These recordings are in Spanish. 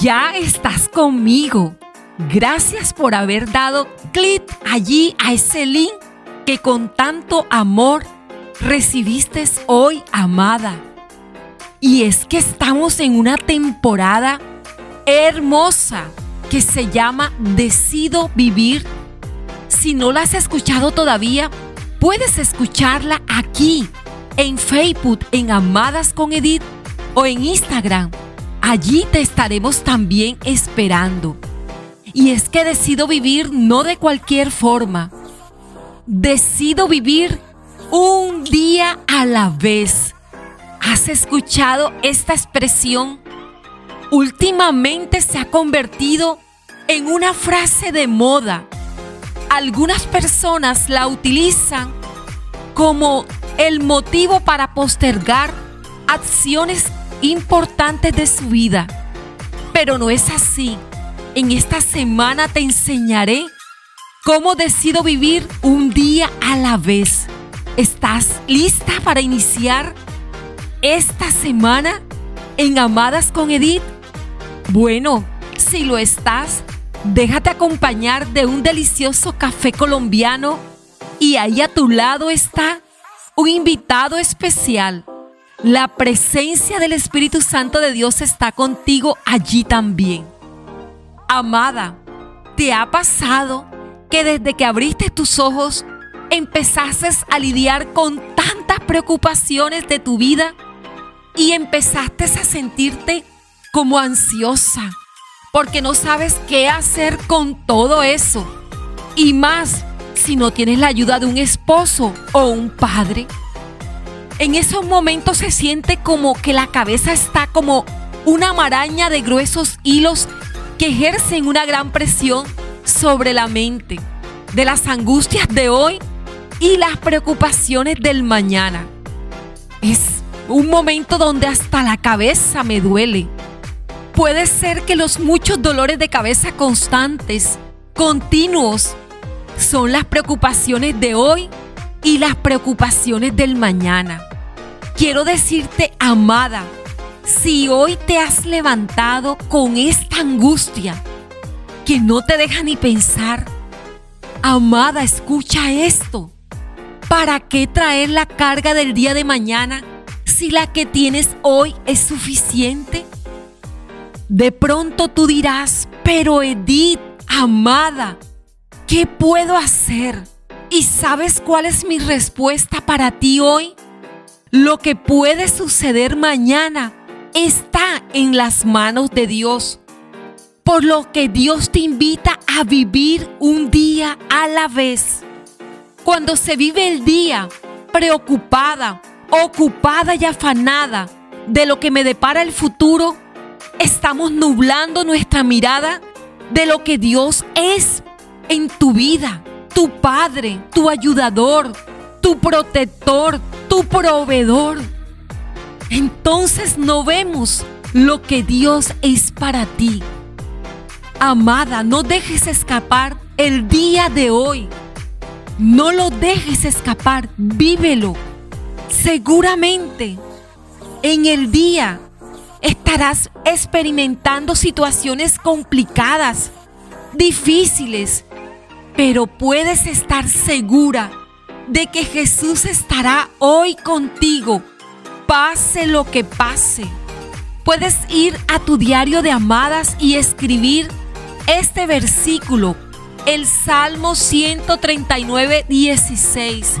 ya estás conmigo. Gracias por haber dado clic allí a ese link que con tanto amor recibiste hoy, amada. Y es que estamos en una temporada hermosa que se llama Decido Vivir. Si no la has escuchado todavía, puedes escucharla aquí, en Facebook, en Amadas con Edith o en Instagram. Allí te estaremos también esperando. Y es que decido vivir no de cualquier forma. Decido vivir un día a la vez. ¿Has escuchado esta expresión? Últimamente se ha convertido en una frase de moda. Algunas personas la utilizan como el motivo para postergar acciones importantes de su vida. Pero no es así. En esta semana te enseñaré cómo decido vivir un día a la vez. ¿Estás lista para iniciar esta semana en Amadas con Edith? Bueno, si lo estás, déjate acompañar de un delicioso café colombiano y ahí a tu lado está un invitado especial la presencia del Espíritu Santo de Dios está contigo allí también. Amada, ¿te ha pasado que desde que abriste tus ojos empezaste a lidiar con tantas preocupaciones de tu vida y empezaste a sentirte como ansiosa porque no sabes qué hacer con todo eso? Y más si no tienes la ayuda de un esposo o un padre en esos momentos se siente como que la cabeza está como una maraña de gruesos hilos que ejercen una gran presión sobre la mente, de las angustias de hoy y las preocupaciones del mañana. Es un momento donde hasta la cabeza me duele. Puede ser que los muchos dolores de cabeza constantes, continuos, son las preocupaciones de hoy y las preocupaciones del mañana. Quiero decirte, amada, si hoy te has levantado con esta angustia que no te deja ni pensar, amada, escucha esto. ¿Para qué traer la carga del día de mañana si la que tienes hoy es suficiente? De pronto tú dirás, pero Edith, amada, ¿qué puedo hacer? ¿Y sabes cuál es mi respuesta para ti hoy? Lo que puede suceder mañana está en las manos de Dios. Por lo que Dios te invita a vivir un día a la vez. Cuando se vive el día preocupada, ocupada y afanada de lo que me depara el futuro, estamos nublando nuestra mirada de lo que Dios es en tu vida, tu Padre, tu ayudador, tu protector, tu proveedor. Entonces no vemos lo que Dios es para ti. Amada, no dejes escapar el día de hoy. No lo dejes escapar, vívelo. Seguramente en el día estarás experimentando situaciones complicadas, difíciles, pero puedes estar segura de que Jesús estará hoy contigo, pase lo que pase. Puedes ir a tu diario de amadas y escribir este versículo, el Salmo 139, 16.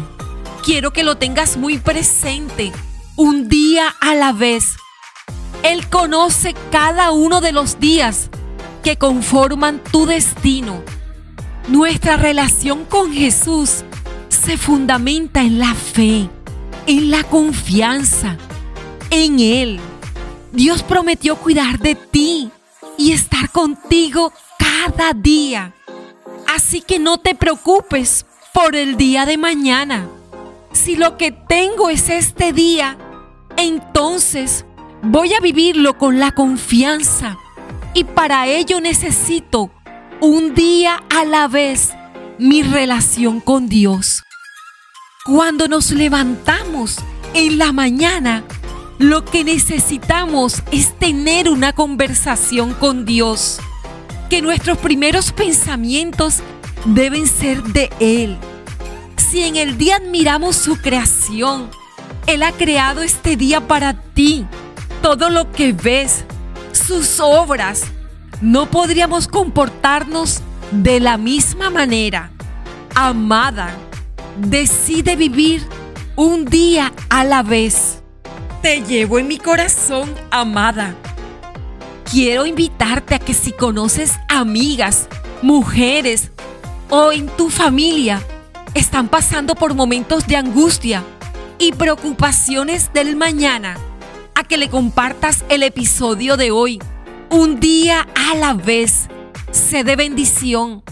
Quiero que lo tengas muy presente, un día a la vez. Él conoce cada uno de los días que conforman tu destino. Nuestra relación con Jesús se fundamenta en la fe, en la confianza, en Él. Dios prometió cuidar de ti y estar contigo cada día. Así que no te preocupes por el día de mañana. Si lo que tengo es este día, entonces voy a vivirlo con la confianza. Y para ello necesito un día a la vez mi relación con Dios. Cuando nos levantamos en la mañana, Lo que necesitamos es tener una conversación con Dios. Que nuestros primeros pensamientos deben ser de Él. Si en el día admiramos su creación, Él ha creado este día para ti. Todo lo que ves, sus obras, no podríamos comportarnos de la misma manera. Amada, decide vivir un día a la vez. Te llevo en mi corazón, amada. Quiero invitarte a que si conoces amigas, mujeres o en tu familia están pasando por momentos de angustia y preocupaciones del mañana, a que le compartas el episodio de hoy. Un día a la vez. Sé de bendición